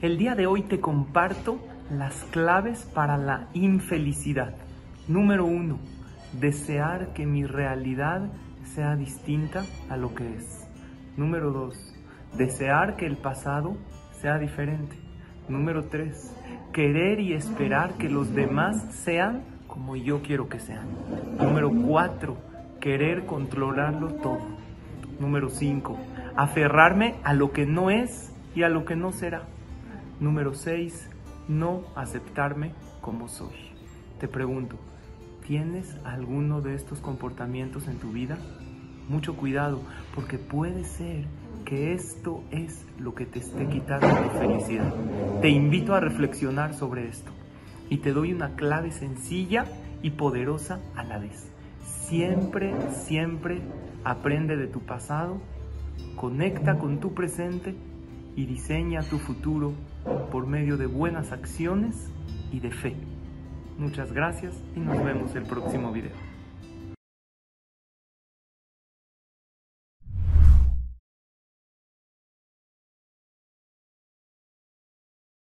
El día de hoy te comparto las claves para la infelicidad. Número uno, desear que mi realidad sea distinta a lo que es. Número dos, desear que el pasado sea diferente. Número tres, querer y esperar que los demás sean como yo quiero que sean. Número cuatro, querer controlarlo todo. Número cinco, aferrarme a lo que no es y a lo que no será. Número 6. No aceptarme como soy. Te pregunto, ¿tienes alguno de estos comportamientos en tu vida? Mucho cuidado, porque puede ser que esto es lo que te esté quitando tu felicidad. Te invito a reflexionar sobre esto y te doy una clave sencilla y poderosa a la vez. Siempre, siempre aprende de tu pasado conecta con tu presente y diseña tu futuro por medio de buenas acciones y de fe. Muchas gracias y nos vemos el próximo video.